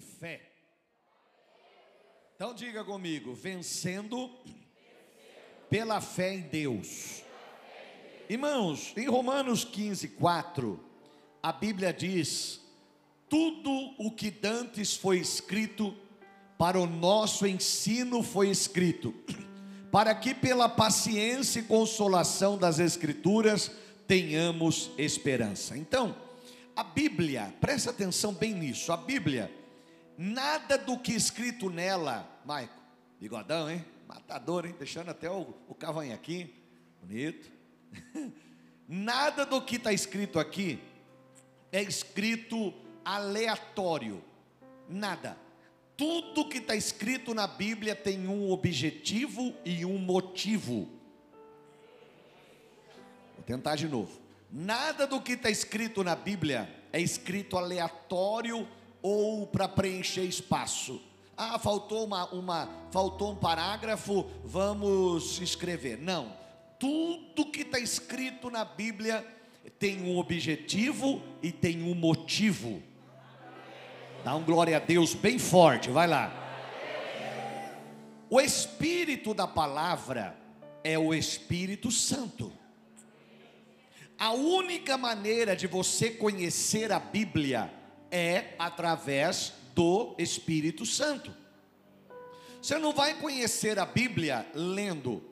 fé. Então diga comigo, vencendo pela fé em Deus. Irmãos, em Romanos 15, 4, a Bíblia diz: tudo o que dantes foi escrito, para o nosso ensino foi escrito, para que pela paciência e consolação das Escrituras tenhamos esperança. Então, a Bíblia, presta atenção bem nisso, a Bíblia, nada do que escrito nela, Maico, bigodão, hein? Matador, hein? Deixando até o, o cavanhaquinho, bonito. Nada do que está escrito aqui é escrito aleatório, nada. Tudo que está escrito na Bíblia tem um objetivo e um motivo. Vou tentar de novo. Nada do que está escrito na Bíblia é escrito aleatório ou para preencher espaço. Ah, faltou uma, uma, faltou um parágrafo, vamos escrever. Não, tudo que está escrito na Bíblia tem um objetivo e tem um motivo. Dá um glória a Deus bem forte, vai lá. O espírito da palavra é o Espírito Santo. A única maneira de você conhecer a Bíblia é através do Espírito Santo. Você não vai conhecer a Bíblia lendo.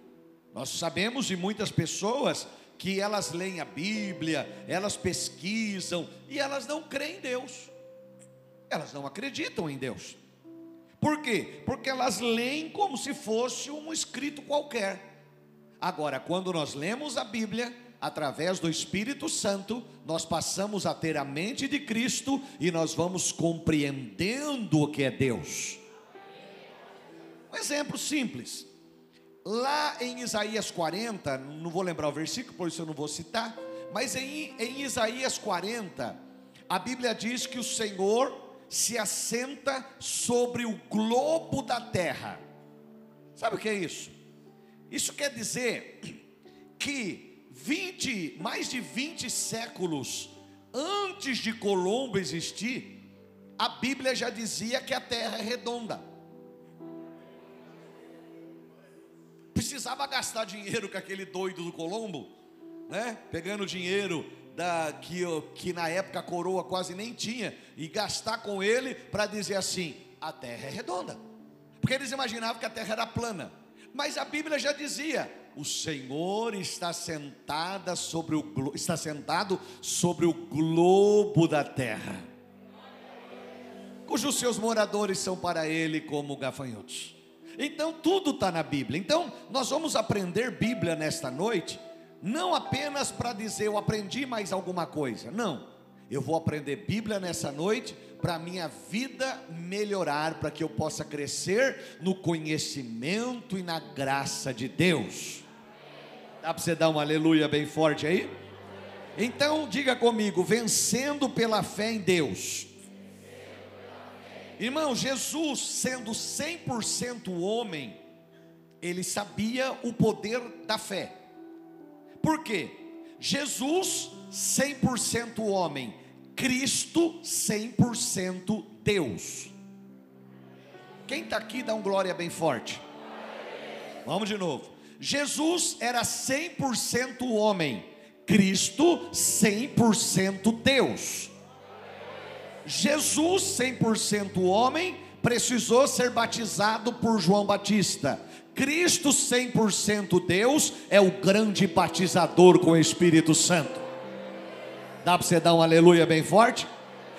Nós sabemos de muitas pessoas que elas leem a Bíblia, elas pesquisam e elas não creem em Deus. Elas não acreditam em Deus. Por quê? Porque elas leem como se fosse um escrito qualquer. Agora, quando nós lemos a Bíblia, através do Espírito Santo, nós passamos a ter a mente de Cristo e nós vamos compreendendo o que é Deus. Um exemplo simples. Lá em Isaías 40, não vou lembrar o versículo, por isso eu não vou citar, mas em, em Isaías 40, a Bíblia diz que o Senhor se assenta sobre o globo da terra. Sabe o que é isso? Isso quer dizer que 20, mais de 20 séculos antes de Colombo existir, a Bíblia já dizia que a terra é redonda. Precisava gastar dinheiro com aquele doido do Colombo, né? Pegando dinheiro da que, que na época a coroa quase nem tinha e gastar com ele para dizer assim: a terra é redonda. Porque eles imaginavam que a terra era plana. Mas a Bíblia já dizia: o Senhor está sentada sobre o está sentado sobre o globo da terra, cujos seus moradores são para ele como gafanhotos. Então tudo está na Bíblia. Então nós vamos aprender Bíblia nesta noite, não apenas para dizer eu aprendi mais alguma coisa. Não, eu vou aprender Bíblia nessa noite para minha vida melhorar, para que eu possa crescer no conhecimento e na graça de Deus. Dá para você dar um aleluia bem forte aí? Então, diga comigo: vencendo pela fé em Deus. Irmão, Jesus, sendo 100% homem, ele sabia o poder da fé. Por quê? Jesus, 100% homem, Cristo, 100% Deus. Quem está aqui dá um glória bem forte. Vamos de novo. Jesus era 100% homem, Cristo 100% Deus. Jesus 100% homem precisou ser batizado por João Batista. Cristo 100% Deus é o grande batizador com o Espírito Santo. Dá para você dar um aleluia bem forte?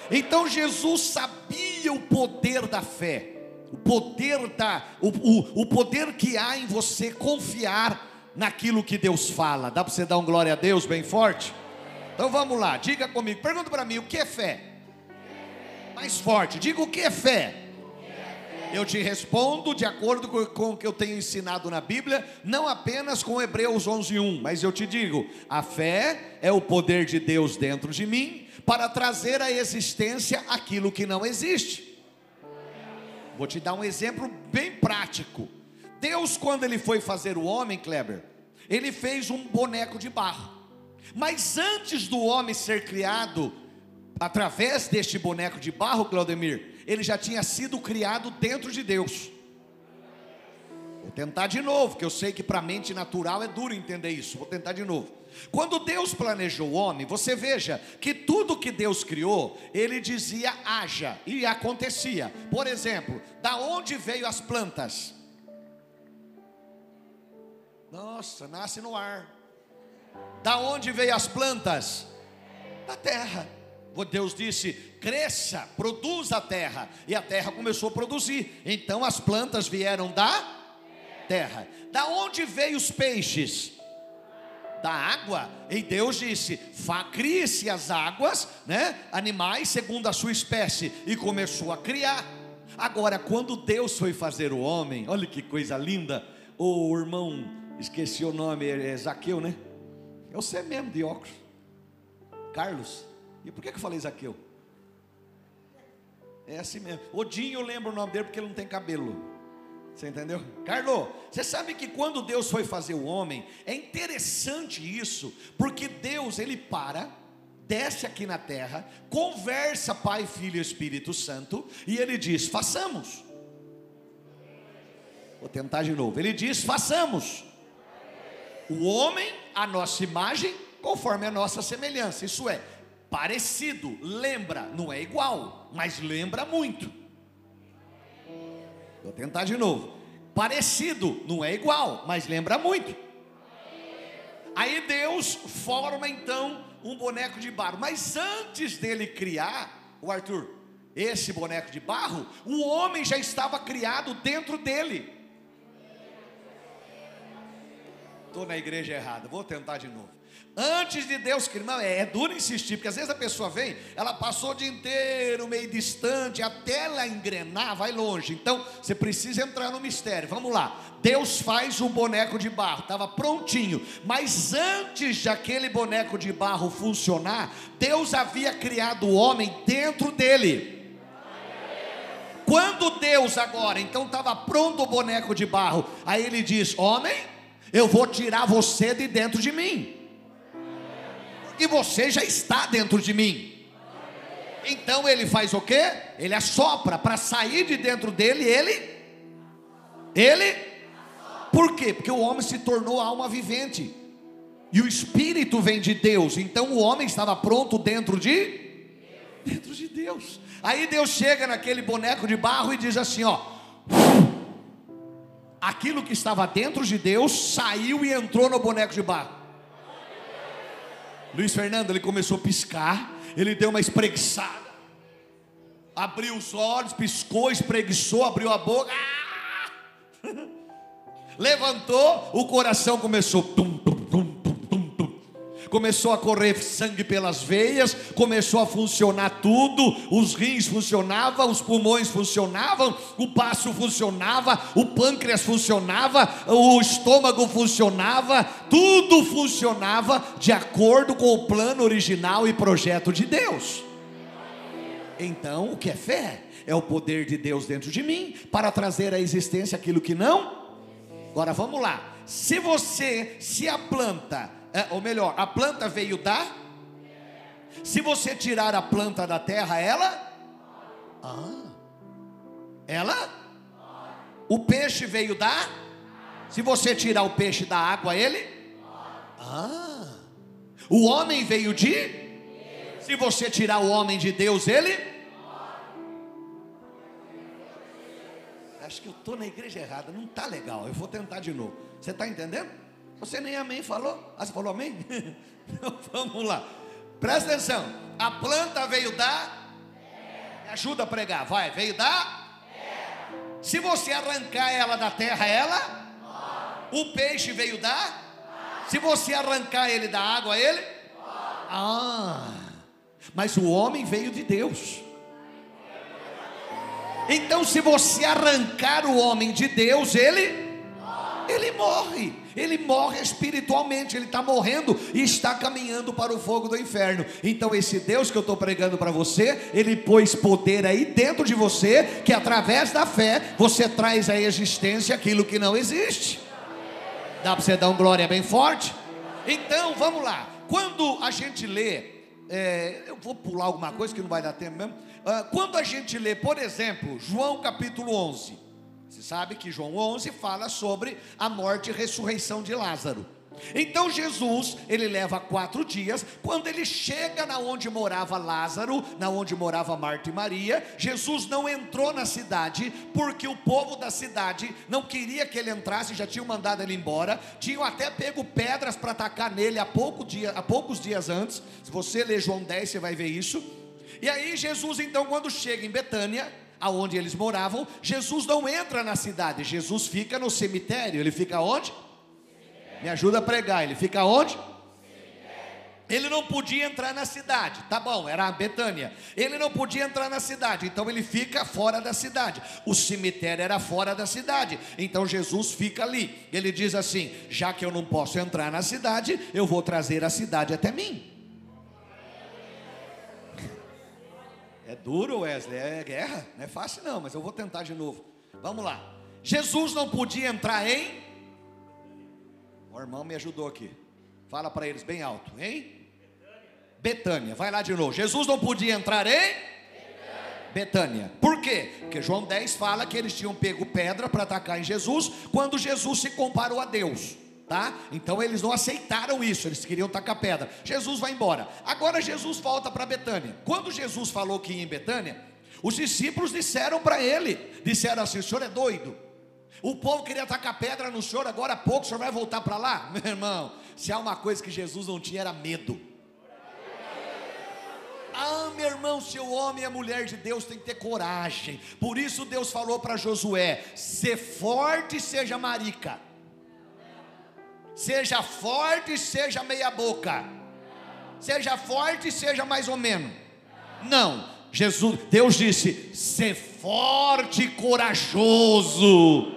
Então Jesus sabia o poder da fé o poder da, o, o, o poder que há em você confiar naquilo que Deus fala. Dá para você dar um glória a Deus bem forte? Então vamos lá, diga comigo, pergunta para mim, o que é fé? Mais forte, diga o que é fé? Eu te respondo de acordo com, o que eu tenho ensinado na Bíblia, não apenas com Hebreus 11:1, mas eu te digo, a fé é o poder de Deus dentro de mim para trazer à existência aquilo que não existe. Vou te dar um exemplo bem prático. Deus, quando ele foi fazer o homem, Kleber, ele fez um boneco de barro. Mas antes do homem ser criado, através deste boneco de barro, Claudemir, ele já tinha sido criado dentro de Deus. Vou tentar de novo, que eu sei que para a mente natural é duro entender isso. Vou tentar de novo. Quando Deus planejou o homem, você veja que tudo que Deus criou, ele dizia haja e acontecia. Por exemplo, da onde veio as plantas? Nossa, nasce no ar. Da onde veio as plantas? Da terra. Deus disse: cresça, produza a terra. E a terra começou a produzir. Então as plantas vieram da terra. Da onde veio os peixes? Da água. E Deus disse: crie-se as águas, né? Animais segundo a sua espécie. E começou a criar. Agora, quando Deus foi fazer o homem, olha que coisa linda. O irmão, esqueci o nome, é Zaqueu, né? É você mesmo de óculos. Carlos. E por que, eu falei Zaqueu? É assim mesmo. Odinho eu lembro o nome dele porque ele não tem cabelo. Você entendeu? Carlos, você sabe que quando Deus foi fazer o homem, é interessante isso, porque Deus ele para, desce aqui na terra, conversa Pai, Filho e Espírito Santo, e ele diz: façamos. Vou tentar de novo. Ele diz: façamos. O homem, a nossa imagem, conforme a nossa semelhança. Isso é, parecido, lembra, não é igual, mas lembra muito. Vou tentar de novo. Parecido, não é igual, mas lembra muito. Aí Deus forma então um boneco de barro. Mas antes dele criar, o Arthur, esse boneco de barro, o homem já estava criado dentro dele. Estou na igreja errada, vou tentar de novo. Antes de Deus criar, é, é duro insistir, porque às vezes a pessoa vem, ela passou o dia inteiro meio distante, até ela engrenar, vai longe. Então você precisa entrar no mistério. Vamos lá. Deus faz um boneco de barro, estava prontinho, mas antes de aquele boneco de barro funcionar, Deus havia criado o homem dentro dele. Quando Deus agora, então estava pronto o boneco de barro, aí ele diz: Homem, eu vou tirar você de dentro de mim e você já está dentro de mim. Então ele faz o quê? Ele assopra para sair de dentro dele, ele ele Por quê? Porque o homem se tornou alma vivente. E o espírito vem de Deus. Então o homem estava pronto dentro de dentro de Deus. Aí Deus chega naquele boneco de barro e diz assim, ó: Aquilo que estava dentro de Deus saiu e entrou no boneco de barro. Luiz Fernando, ele começou a piscar, ele deu uma espreguiçada, abriu os olhos, piscou, espreguiçou, abriu a boca, ah! levantou, o coração começou, tum, começou a correr sangue pelas veias, começou a funcionar tudo, os rins funcionavam, os pulmões funcionavam, o baço funcionava, o pâncreas funcionava, o estômago funcionava, tudo funcionava de acordo com o plano original e projeto de Deus. Então, o que é fé? É o poder de Deus dentro de mim para trazer à existência aquilo que não. Agora vamos lá. Se você, se a planta é, ou melhor, a planta veio da. Se você tirar a planta da terra, ela. Ah, ela. O peixe veio da. Se você tirar o peixe da água, ele. Ah, o homem veio de. Se você tirar o homem de Deus, ele. Acho que eu estou na igreja errada, não está legal. Eu vou tentar de novo. Você está entendendo? Você nem amém falou? Ah, você falou amém? Então vamos lá. Presta atenção. A planta veio da. Me ajuda a pregar, vai. Veio da. Se você arrancar ela da terra, ela. O peixe veio da. Se você arrancar ele da água, ele. Ah. Mas o homem veio de Deus. Então, se você arrancar o homem de Deus, ele. Ele morre ele morre espiritualmente, ele está morrendo e está caminhando para o fogo do inferno. Então, esse Deus que eu estou pregando para você, ele pôs poder aí dentro de você, que através da fé você traz à existência aquilo que não existe. Dá para você dar um glória bem forte? Então, vamos lá. Quando a gente lê é, eu vou pular alguma coisa que não vai dar tempo mesmo. Ah, quando a gente lê, por exemplo, João capítulo 11, você sabe que João 11 fala sobre a morte e ressurreição de Lázaro. Então Jesus, ele leva quatro dias, quando ele chega na onde morava Lázaro, na onde morava Marta e Maria, Jesus não entrou na cidade, porque o povo da cidade não queria que ele entrasse, já tinham mandado ele embora, tinham até pego pedras para atacar nele há, pouco dia, há poucos dias antes, se você ler João 10, você vai ver isso, e aí Jesus então quando chega em Betânia, aonde eles moravam, Jesus não entra na cidade, Jesus fica no cemitério, ele fica onde? Me ajuda a pregar. Ele fica onde? Ele não podia entrar na cidade, tá bom, era a Betânia. Ele não podia entrar na cidade, então ele fica fora da cidade. O cemitério era fora da cidade, então Jesus fica ali. Ele diz assim: já que eu não posso entrar na cidade, eu vou trazer a cidade até mim. É duro, Wesley, é guerra, não é fácil não, mas eu vou tentar de novo. Vamos lá. Jesus não podia entrar em o irmão me ajudou aqui. Fala para eles bem alto, hein? Betânia. Vai lá de novo. Jesus não podia entrar em Betânia. Por quê? Porque João 10 fala que eles tinham pego pedra para atacar em Jesus quando Jesus se comparou a Deus. Tá? Então eles não aceitaram isso, eles queriam tacar pedra. Jesus vai embora. Agora Jesus volta para Betânia. Quando Jesus falou que ia em Betânia, os discípulos disseram para ele: disseram assim, o senhor é doido. O povo queria tacar pedra no senhor, agora há pouco o senhor vai voltar para lá? Meu irmão, se há uma coisa que Jesus não tinha era medo. Ah, meu irmão, seu homem e a mulher de Deus tem que ter coragem. Por isso Deus falou para Josué: ser forte, seja marica. Seja forte, seja meia boca. Seja forte, seja mais ou menos. Não. Jesus, Deus disse: ser forte e corajoso.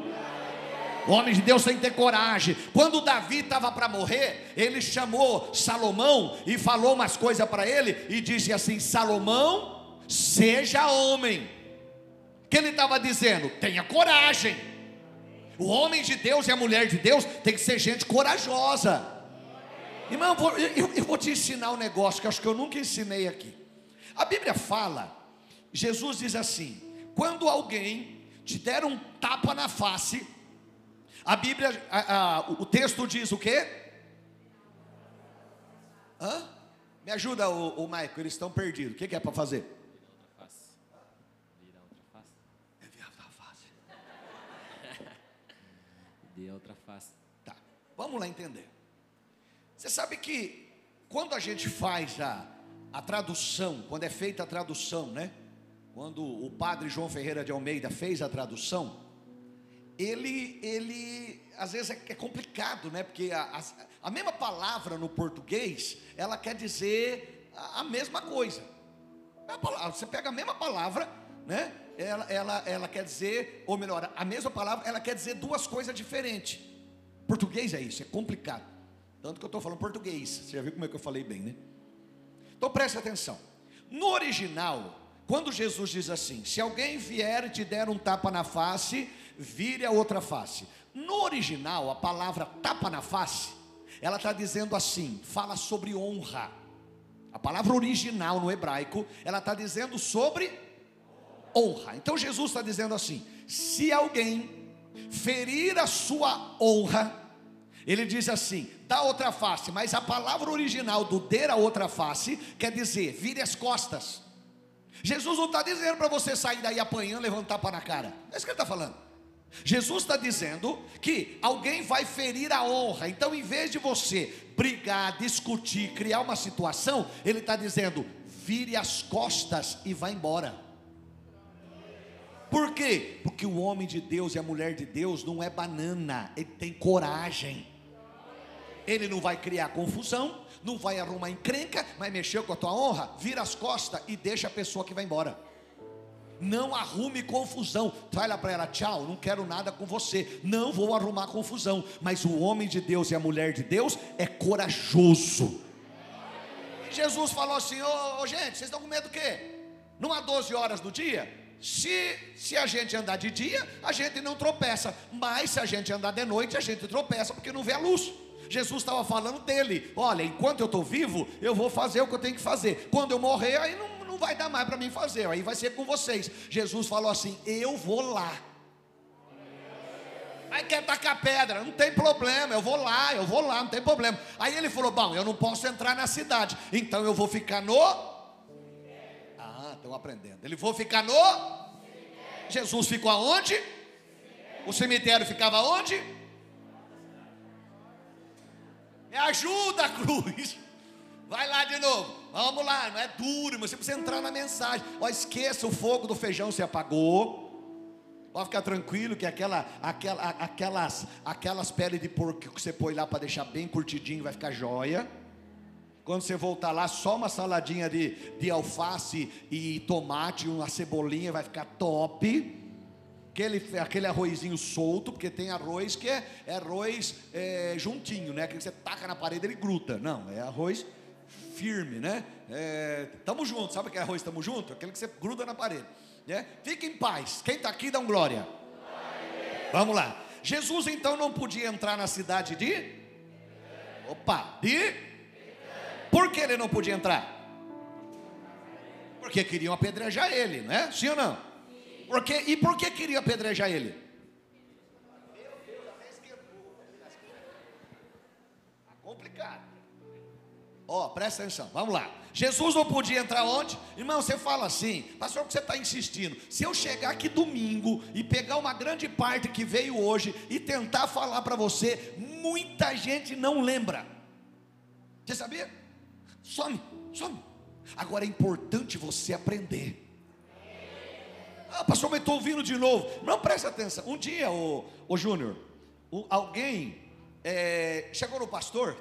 O homem de Deus tem que ter coragem. Quando Davi estava para morrer, ele chamou Salomão e falou umas coisas para ele e disse assim: Salomão, seja homem. O que ele estava dizendo? Tenha coragem. O homem de Deus e a mulher de Deus tem que ser gente corajosa. Irmão, eu, eu vou te ensinar um negócio que acho que eu nunca ensinei aqui. A Bíblia fala, Jesus diz assim: quando alguém te der um tapa na face, a Bíblia, a, a, o texto diz o quê? Hã? Me ajuda, o, o Maico, eles estão perdidos. O que, que é para fazer? Virar outra face. Virar outra face. É virar outra face. Virar outra face. Tá, vamos lá entender. Você sabe que quando a gente faz a, a tradução, quando é feita a tradução, né? Quando o padre João Ferreira de Almeida fez a tradução, ele, ele às vezes é, é complicado, né? Porque a, a, a, mesma palavra no português, ela quer dizer a, a mesma coisa. Palavra, você pega a mesma palavra, né? Ela, ela, ela quer dizer, ou melhor, a mesma palavra, ela quer dizer duas coisas diferentes. Português é isso, é complicado. Tanto que eu estou falando português. Você já viu como é que eu falei bem, né? Então preste atenção. No original, quando Jesus diz assim: se alguém vier e te der um tapa na face, vire a outra face. No original, a palavra tapa na face, ela está dizendo assim: fala sobre honra. A palavra original no hebraico, ela está dizendo sobre honra. Então Jesus está dizendo assim: se alguém ferir a sua honra, ele diz assim: dá outra face, mas a palavra original do der a outra face quer dizer vire as costas. Jesus não está dizendo para você sair daí apanhando, levantar para na cara. É isso que ele está falando. Jesus está dizendo que alguém vai ferir a honra, então em vez de você brigar, discutir, criar uma situação, ele está dizendo: vire as costas e vá embora. Por quê? Porque o homem de Deus e a mulher de Deus não é banana, ele tem coragem. Ele não vai criar confusão, não vai arrumar encrenca, mas mexeu com a tua honra, vira as costas e deixa a pessoa que vai embora. Não arrume confusão. Vai lá para ela, tchau, não quero nada com você. Não vou arrumar confusão. Mas o homem de Deus e a mulher de Deus é corajoso. Jesus falou assim: ô, ô gente, vocês estão com medo do quê? Não há 12 horas do dia? Se, se a gente andar de dia, a gente não tropeça. Mas se a gente andar de noite, a gente tropeça porque não vê a luz. Jesus estava falando dele: olha, enquanto eu estou vivo, eu vou fazer o que eu tenho que fazer. Quando eu morrer, aí não, não vai dar mais para mim fazer, aí vai ser com vocês. Jesus falou assim: eu vou lá. Aí quer tacar pedra, não tem problema, eu vou lá, eu vou lá, não tem problema. Aí ele falou: Bom, eu não posso entrar na cidade, então eu vou ficar no. Estão aprendendo. Ele vou ficar no. Jesus ficou aonde? O cemitério ficava onde? Me ajuda, cruz. Vai lá de novo. Vamos lá, não é duro, mas você precisa entrar na mensagem. Ó, esqueça o fogo do feijão se apagou. Pode ficar tranquilo que aquela, aquela, aquelas, aquelas peles de porco que você põe lá para deixar bem curtidinho vai ficar jóia. Quando você voltar lá, só uma saladinha de, de alface e tomate, uma cebolinha vai ficar top. Aquele, aquele arrozinho solto, porque tem arroz que é, é arroz é, juntinho, né? Aquele que você taca na parede ele gruda. Não, é arroz firme, né? É, tamo junto, sabe aquele arroz tamo junto? Aquele que você gruda na parede. Né? Fique em paz. Quem está aqui dá um glória. Vamos lá. Jesus então não podia entrar na cidade de. Opa, de. Por que ele não podia entrar? Porque queriam apedrejar ele, não é? Sim ou não? Porque, e por que queriam apedrejar ele? Ó, oh, presta atenção, vamos lá. Jesus não podia entrar onde? Irmão, você fala assim, pastor, que você está insistindo? Se eu chegar aqui domingo e pegar uma grande parte que veio hoje e tentar falar para você, muita gente não lembra. Você sabia? Some, some. Agora é importante você aprender. Ah, pastor, mas estou ouvindo de novo. Não, presta atenção. Um dia, o, o Júnior, alguém é, chegou no pastor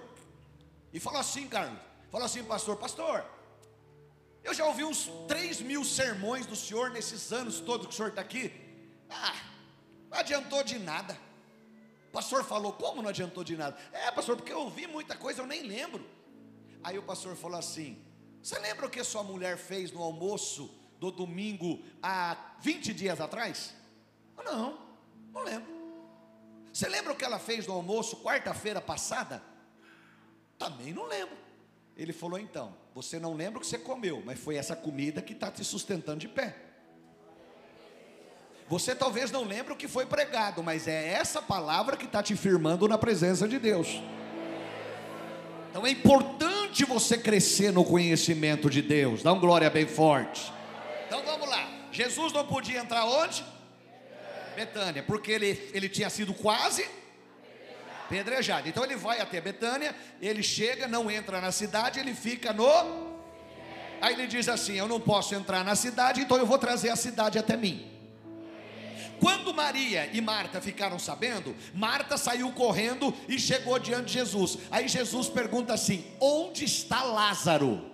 e falou assim, Carlos. Falou assim, pastor, pastor, eu já ouvi uns 3 mil sermões do senhor nesses anos todos que o senhor está aqui. Ah, não adiantou de nada. O pastor falou, como não adiantou de nada? É, pastor, porque eu ouvi muita coisa, eu nem lembro. Aí o pastor falou assim: Você lembra o que sua mulher fez no almoço do domingo há 20 dias atrás? Não, não lembro. Você lembra o que ela fez no almoço quarta-feira passada? Também não lembro. Ele falou: Então, você não lembra o que você comeu, mas foi essa comida que está te sustentando de pé. Você talvez não lembre o que foi pregado, mas é essa palavra que está te firmando na presença de Deus. Então é importante você crescer no conhecimento de Deus. Dá um glória bem forte. Então vamos lá. Jesus não podia entrar onde? Betânia, porque ele, ele tinha sido quase apedrejado. Então ele vai até Betânia, ele chega, não entra na cidade, ele fica no. Aí ele diz assim: Eu não posso entrar na cidade, então eu vou trazer a cidade até mim. Quando Maria e Marta ficaram sabendo, Marta saiu correndo e chegou diante de Jesus. Aí Jesus pergunta assim: Onde está Lázaro?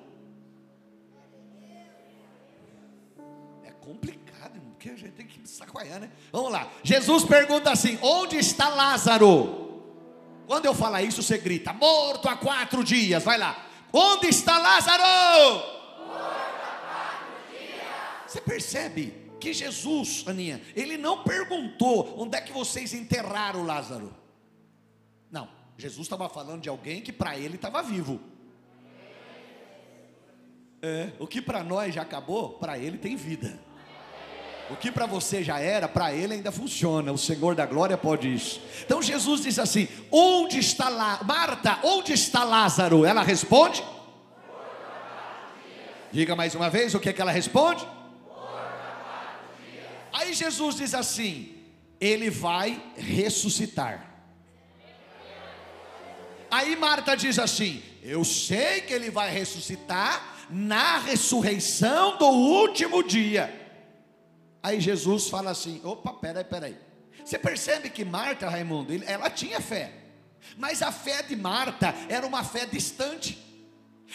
É complicado, porque a gente tem que sacoiar, né? Vamos lá. Jesus pergunta assim: Onde está Lázaro? Quando eu falar isso, você grita: morto há quatro dias. Vai lá. Onde está Lázaro? Morto há quatro dias. Você percebe que Jesus, Aninha, ele não perguntou onde é que vocês enterraram Lázaro. Não, Jesus estava falando de alguém que para ele estava vivo. É, o que para nós já acabou, para ele tem vida. O que para você já era, para ele ainda funciona. O Senhor da glória pode isso. Então Jesus diz assim: Onde está lá, Marta? Onde está Lázaro? Ela responde. Diga mais uma vez o que, é que ela responde. Aí Jesus diz assim: Ele vai ressuscitar. Aí Marta diz assim: Eu sei que ele vai ressuscitar na ressurreição do último dia. Aí Jesus fala assim: opa, peraí, peraí. Você percebe que Marta, Raimundo, ela tinha fé, mas a fé de Marta era uma fé distante.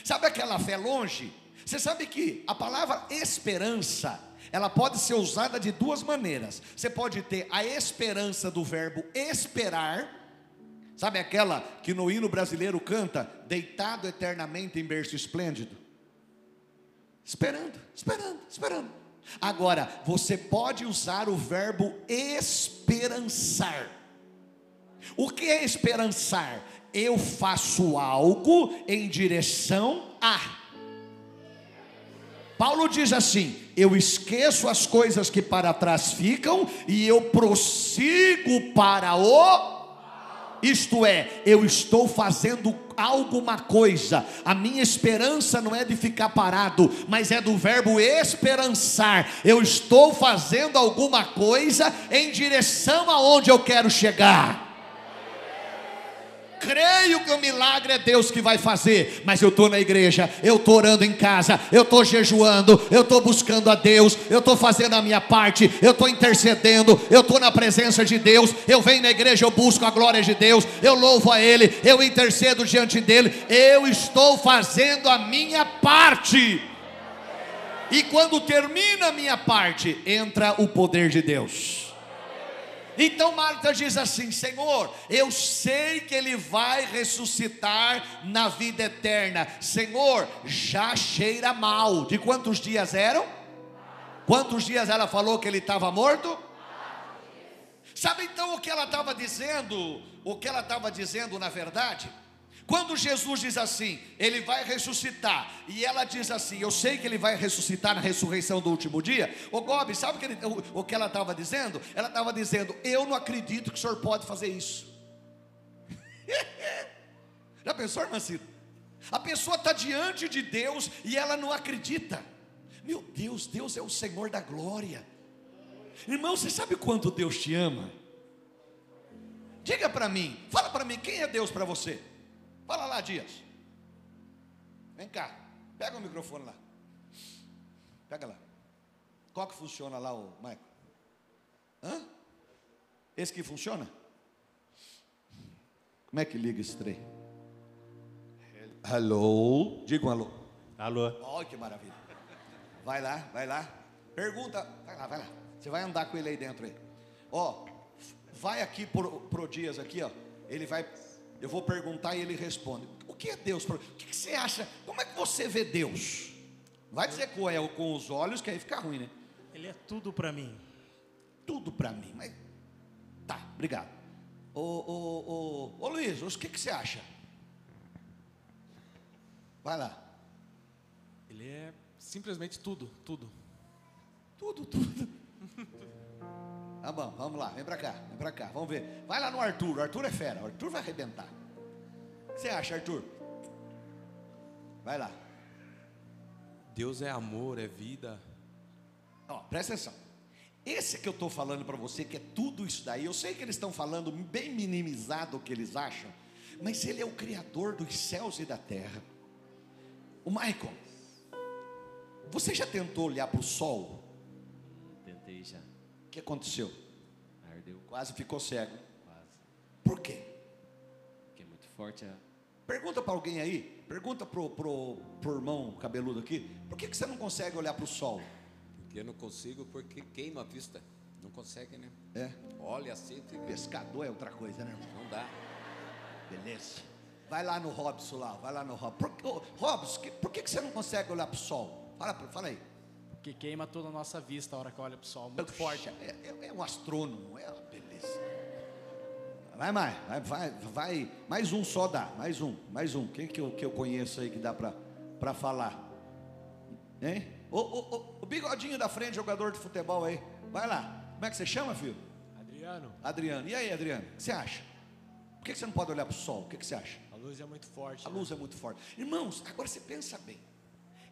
Sabe aquela fé longe? Você sabe que a palavra esperança, ela pode ser usada de duas maneiras. Você pode ter a esperança do verbo esperar, sabe aquela que no hino brasileiro canta, deitado eternamente em berço esplêndido? Esperando, esperando, esperando. Agora, você pode usar o verbo esperançar. O que é esperançar? Eu faço algo em direção a. Paulo diz assim: Eu esqueço as coisas que para trás ficam e eu prossigo para o isto é, eu estou fazendo alguma coisa. A minha esperança não é de ficar parado, mas é do verbo esperançar. Eu estou fazendo alguma coisa em direção aonde eu quero chegar creio que o milagre é Deus que vai fazer, mas eu estou na igreja, eu estou orando em casa, eu estou jejuando, eu estou buscando a Deus, eu estou fazendo a minha parte, eu estou intercedendo, eu estou na presença de Deus, eu venho na igreja, eu busco a glória de Deus, eu louvo a Ele, eu intercedo diante dEle, eu estou fazendo a minha parte. E quando termina a minha parte, entra o poder de Deus. Então Marta diz assim: Senhor, eu sei que ele vai ressuscitar na vida eterna. Senhor, já cheira mal. De quantos dias eram? Quantos dias ela falou que ele estava morto? Sabe então o que ela estava dizendo? O que ela estava dizendo na verdade? Quando Jesus diz assim, ele vai ressuscitar, e ela diz assim, eu sei que ele vai ressuscitar na ressurreição do último dia. O Gobi, sabe o que, ele, o, o que ela estava dizendo? Ela estava dizendo, eu não acredito que o senhor pode fazer isso. Já pensou, irmã Cida? A pessoa está diante de Deus e ela não acredita. Meu Deus, Deus é o Senhor da glória. Irmão, você sabe quanto Deus te ama? Diga para mim, fala para mim, quem é Deus para você? Fala lá, Dias. Vem cá. Pega o microfone lá. Pega lá. Qual que funciona lá, o Michael? Hã? Esse que funciona? Como é que liga esse trem? Alô? Diga um alô. Alô. Olha que maravilha. Vai lá, vai lá. Pergunta. Vai lá, vai lá. Você vai andar com ele aí dentro aí. Ó, vai aqui pro, pro Dias aqui, ó. Ele vai eu vou perguntar e ele responde. O que é Deus? O que você acha? Como é que você vê Deus? Vai dizer com, é, com os olhos, que aí fica ruim, né? Ele é tudo para mim. Tudo para mim. Mas tá, obrigado. Ô, ô, ô, ô Luiz, o que, que você acha? Vai lá. Ele é simplesmente tudo, tudo. Tudo, tudo. Tá bom, vamos lá, vem pra cá, vem pra cá, vamos ver. Vai lá no Arthur, o Arthur é fera, o Arthur vai arrebentar. O que você acha, Arthur? Vai lá. Deus é amor, é vida. Ó, presta atenção. Esse que eu estou falando para você, que é tudo isso daí, eu sei que eles estão falando bem minimizado o que eles acham, mas ele é o Criador dos céus e da terra. O Michael, você já tentou olhar para o sol? Tentei já. O que aconteceu? Ardeu Quase ficou cego. quase. Por quê? Porque é muito forte a. Pergunta para alguém aí, pergunta pro, pro, pro irmão cabeludo aqui, por que, que você não consegue olhar para o sol? Porque eu não consigo, porque queima a vista. Não consegue, né? É, Olha assim, fica- pescador é outra coisa, né? irmão? não dá. Beleza. Vai lá no Robson lá, vai lá no Robson. Por, Robson, que- por que, que você não consegue olhar para o sol? Fala, fala aí. Porque queima toda a nossa vista a hora que olha pro sol. Muito forte. É, é- é um astrônomo, é uma beleza. Vai mais, vai, vai, vai. Mais um só dá, mais um, mais um. Quem que eu, que eu conheço aí que dá para falar? Hein? O, o, o, o bigodinho da frente, jogador de futebol aí. Vai lá. Como é que você chama, filho? Adriano, Adriano. E aí, Adriano? O que você acha? Por que que você não pode olhar para o sol? O que que você acha? a luz é muito forte. A luz é muito forte. Irmãos, agora você pensa bem.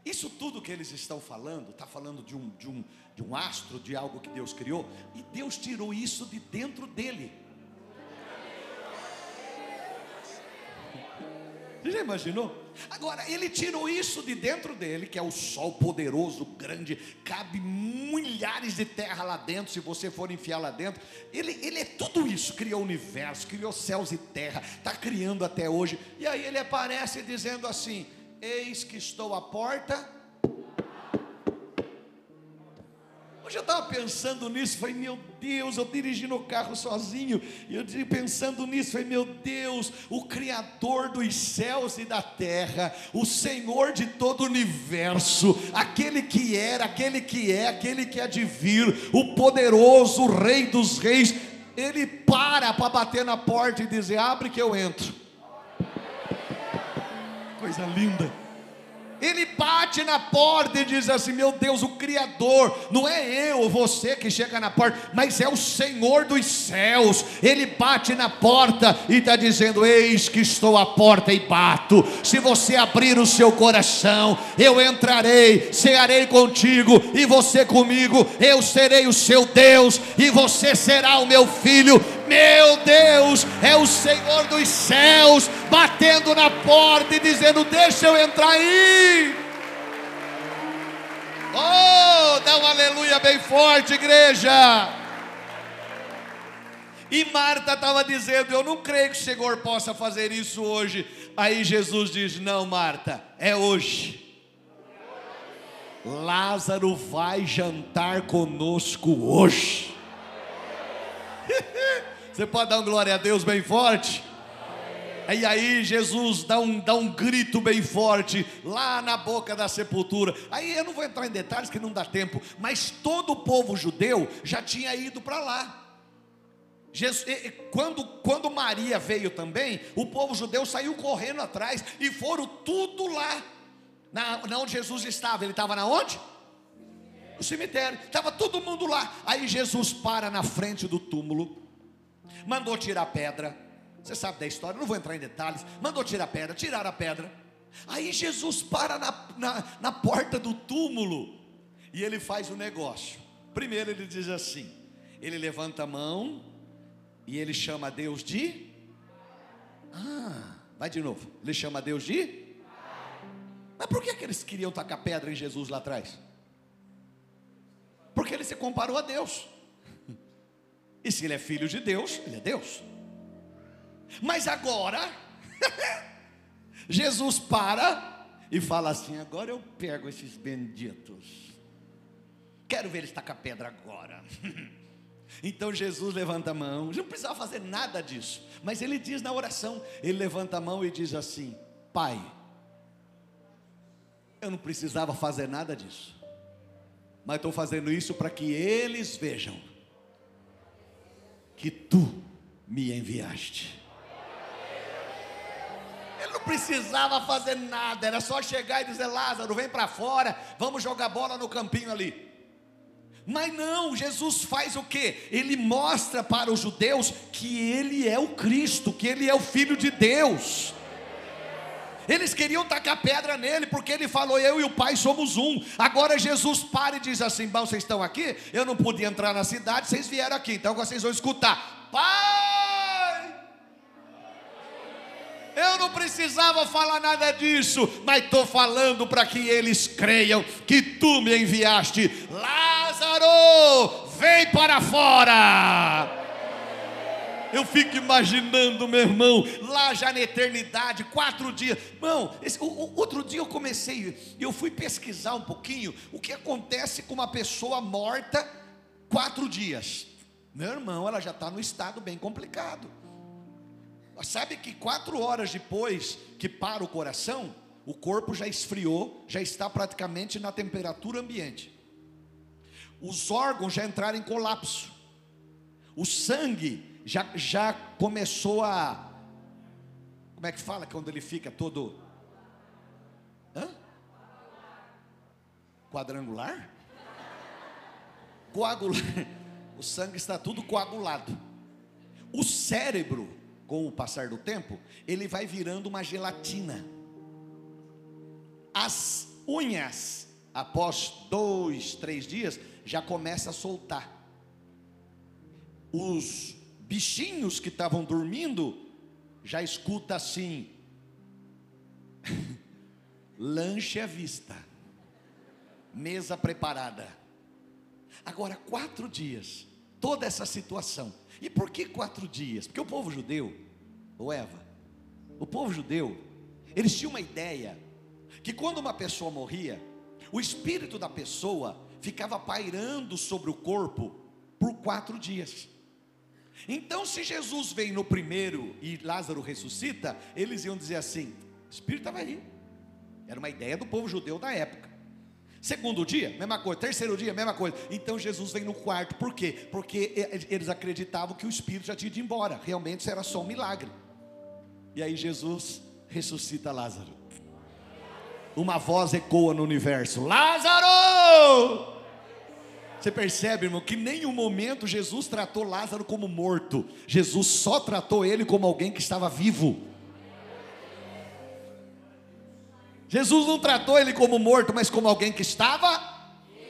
Isso tudo que eles estão falando, está falando de um, de, um, de um astro, de algo que Deus criou, e Deus tirou isso de dentro dele. Você já imaginou? Agora, ele tirou isso de dentro dele, que é o sol poderoso, grande, cabe milhares de terra lá dentro, se você for enfiar lá dentro. Ele, ele é tudo isso, criou o universo, criou céus e terra, está criando até hoje. E aí ele aparece dizendo assim: Eis que estou à porta. Hoje eu estava pensando nisso, falei, meu Deus, eu dirigindo o carro sozinho, e eu pensando nisso, falei, meu Deus, o Criador dos céus e da terra, o Senhor de todo o universo, aquele que era, aquele que é, aquele que há de vir, o poderoso Rei dos Reis, ele para para bater na porta e dizer: abre que eu entro. Coisa linda. Ele bate na porta e diz assim: Meu Deus, o Criador, não é eu você que chega na porta, mas é o Senhor dos céus. Ele bate na porta e está dizendo: Eis que estou à porta e bato. Se você abrir o seu coração, eu entrarei, cearei contigo e você comigo. Eu serei o seu Deus e você será o meu filho. Meu Deus, é o Senhor dos céus batendo na porta e dizendo: Deixa eu entrar aí. Oh, dá um aleluia bem forte, igreja. E Marta estava dizendo: Eu não creio que o Senhor possa fazer isso hoje. Aí Jesus diz: Não, Marta, é hoje. Lázaro vai jantar conosco hoje. Você pode dar um glória a Deus bem forte? E aí Jesus dá um, dá um grito bem forte lá na boca da sepultura. Aí eu não vou entrar em detalhes que não dá tempo, mas todo o povo judeu já tinha ido para lá. Jesus, quando, quando Maria veio também, o povo judeu saiu correndo atrás e foram tudo lá, na, na onde Jesus estava. Ele estava na onde? No cemitério, estava todo mundo lá. Aí Jesus para na frente do túmulo, mandou tirar a pedra você sabe da história, não vou entrar em detalhes. Mandou tirar a pedra, tiraram a pedra. Aí Jesus para na, na, na porta do túmulo e ele faz o um negócio. Primeiro ele diz assim: ele levanta a mão e ele chama Deus de. Ah, vai de novo. Ele chama Deus de. Mas por que, que eles queriam tacar pedra em Jesus lá atrás? Porque ele se comparou a Deus. E se ele é filho de Deus, ele é Deus. Mas agora, Jesus para e fala assim: agora eu pego esses benditos. Quero ver ele estacar pedra agora. Então Jesus levanta a mão, não precisava fazer nada disso, mas ele diz na oração: ele levanta a mão e diz assim: Pai, eu não precisava fazer nada disso, mas estou fazendo isso para que eles vejam que tu me enviaste precisava fazer nada, era só chegar e dizer: Lázaro, vem para fora, vamos jogar bola no campinho ali. Mas não, Jesus faz o que? Ele mostra para os judeus que ele é o Cristo, que ele é o Filho de Deus. Eles queriam tacar pedra nele, porque ele falou: Eu e o Pai somos um. Agora Jesus para e diz assim: Bom, vocês estão aqui? Eu não podia entrar na cidade, vocês vieram aqui, então vocês vão escutar. Pai! Eu não precisava falar nada disso, mas estou falando para que eles creiam que tu me enviaste. Lázaro, vem para fora. Eu fico imaginando, meu irmão, lá já na eternidade, quatro dias. Irmão, esse, o, o, outro dia eu comecei, eu fui pesquisar um pouquinho o que acontece com uma pessoa morta quatro dias. Meu irmão, ela já está no estado bem complicado. Sabe que quatro horas depois que para o coração, o corpo já esfriou, já está praticamente na temperatura ambiente. Os órgãos já entraram em colapso. O sangue já, já começou a. Como é que fala quando ele fica todo. Hã? Quadrangular? Coagular. O sangue está tudo coagulado. O cérebro com o passar do tempo, ele vai virando uma gelatina. As unhas, após dois, três dias, já começa a soltar. Os bichinhos que estavam dormindo já escuta assim: lanche à vista, mesa preparada. Agora, quatro dias, toda essa situação e por que quatro dias? Porque o povo judeu, ou Eva, o povo judeu, eles tinham uma ideia que quando uma pessoa morria, o espírito da pessoa ficava pairando sobre o corpo por quatro dias. Então, se Jesus vem no primeiro e Lázaro ressuscita, eles iam dizer assim: o espírito estava aí. Era uma ideia do povo judeu da época. Segundo dia, mesma coisa. Terceiro dia, mesma coisa. Então Jesus vem no quarto. Por quê? Porque eles acreditavam que o espírito já tinha ido embora. Realmente isso era só um milagre. E aí Jesus ressuscita Lázaro. Uma voz ecoa no universo: Lázaro! Você percebe, irmão, que nenhum momento Jesus tratou Lázaro como morto. Jesus só tratou ele como alguém que estava vivo. Jesus não tratou ele como morto, mas como alguém que estava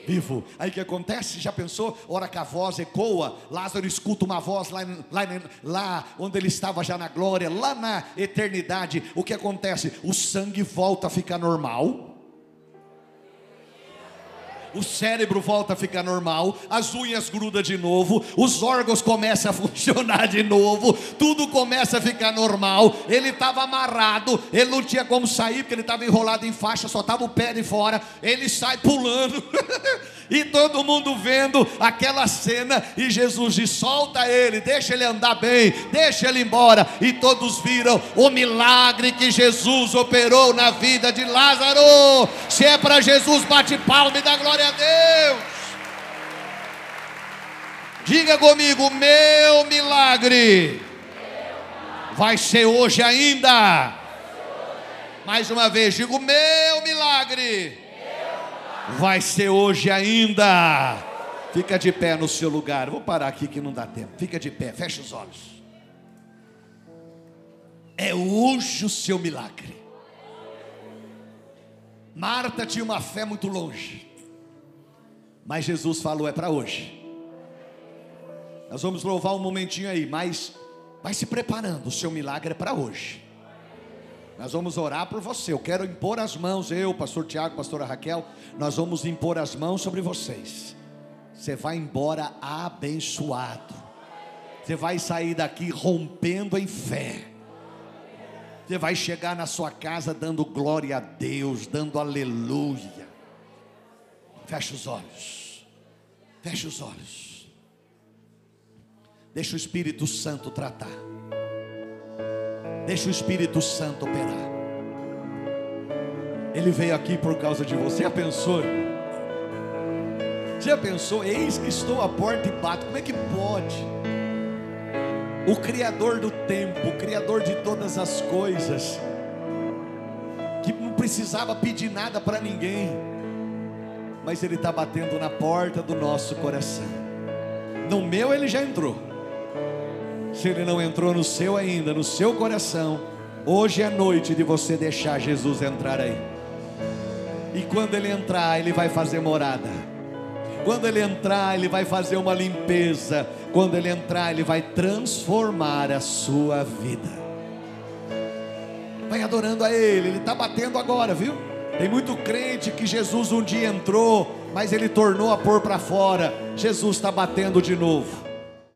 vivo. Aí o que acontece? Já pensou? Hora que a voz ecoa, Lázaro escuta uma voz lá, lá, lá onde ele estava já na glória, lá na eternidade. O que acontece? O sangue volta a ficar normal. O cérebro volta a ficar normal, as unhas grudam de novo, os órgãos começam a funcionar de novo, tudo começa a ficar normal. Ele estava amarrado, ele não tinha como sair, porque ele estava enrolado em faixa, só estava o pé de fora. Ele sai pulando, e todo mundo vendo aquela cena. E Jesus diz: solta ele, deixa ele andar bem, deixa ele embora. E todos viram o milagre que Jesus operou na vida de Lázaro. Se é para Jesus, bate palma e dá glória a Deus. Diga comigo, meu milagre vai ser hoje ainda. Mais uma vez, digo, meu milagre vai ser hoje ainda. Fica de pé no seu lugar. Vou parar aqui que não dá tempo. Fica de pé, fecha os olhos. É hoje o seu milagre. Marta tinha uma fé muito longe. Mas Jesus falou: é para hoje. Nós vamos louvar um momentinho aí, mas vai se preparando. O seu milagre é para hoje. Nós vamos orar por você. Eu quero impor as mãos, eu, pastor Tiago, pastora Raquel, nós vamos impor as mãos sobre vocês. Você vai embora abençoado. Você vai sair daqui rompendo em fé. Você vai chegar na sua casa dando glória a Deus, dando aleluia. Fecha os olhos. Fecha os olhos. Deixa o Espírito Santo tratar. Deixa o Espírito Santo operar. Ele veio aqui por causa de você. Já pensou? Já pensou? Eis que estou à porta e bato. Como é que pode? O Criador do tempo, o Criador de todas as coisas, que não precisava pedir nada para ninguém, mas Ele está batendo na porta do nosso coração. No meu Ele já entrou. Se Ele não entrou no seu ainda, no seu coração, hoje é noite de você deixar Jesus entrar aí. E quando Ele entrar, Ele vai fazer morada. Quando ele entrar, ele vai fazer uma limpeza. Quando ele entrar, ele vai transformar a sua vida. Vai adorando a ele, ele está batendo agora, viu? Tem muito crente que Jesus um dia entrou, mas ele tornou a pôr para fora. Jesus está batendo de novo.